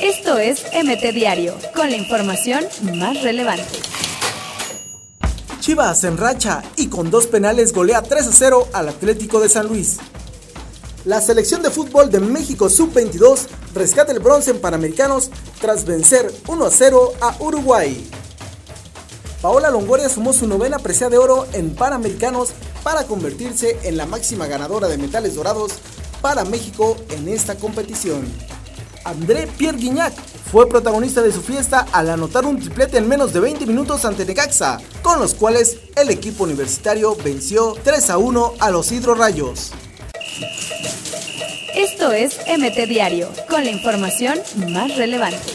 Esto es MT Diario, con la información más relevante. Chivas en racha y con dos penales golea 3 a 0 al Atlético de San Luis. La selección de fútbol de México Sub-22 rescata el bronce en Panamericanos tras vencer 1 a 0 a Uruguay. Paola Longoria sumó su novena presea de oro en Panamericanos para convertirse en la máxima ganadora de metales dorados para México en esta competición. André Pierre Guignac fue protagonista de su fiesta al anotar un triplete en menos de 20 minutos ante Necaxa, con los cuales el equipo universitario venció 3 a 1 a los Hidrorrayos. Esto es MT Diario, con la información más relevante.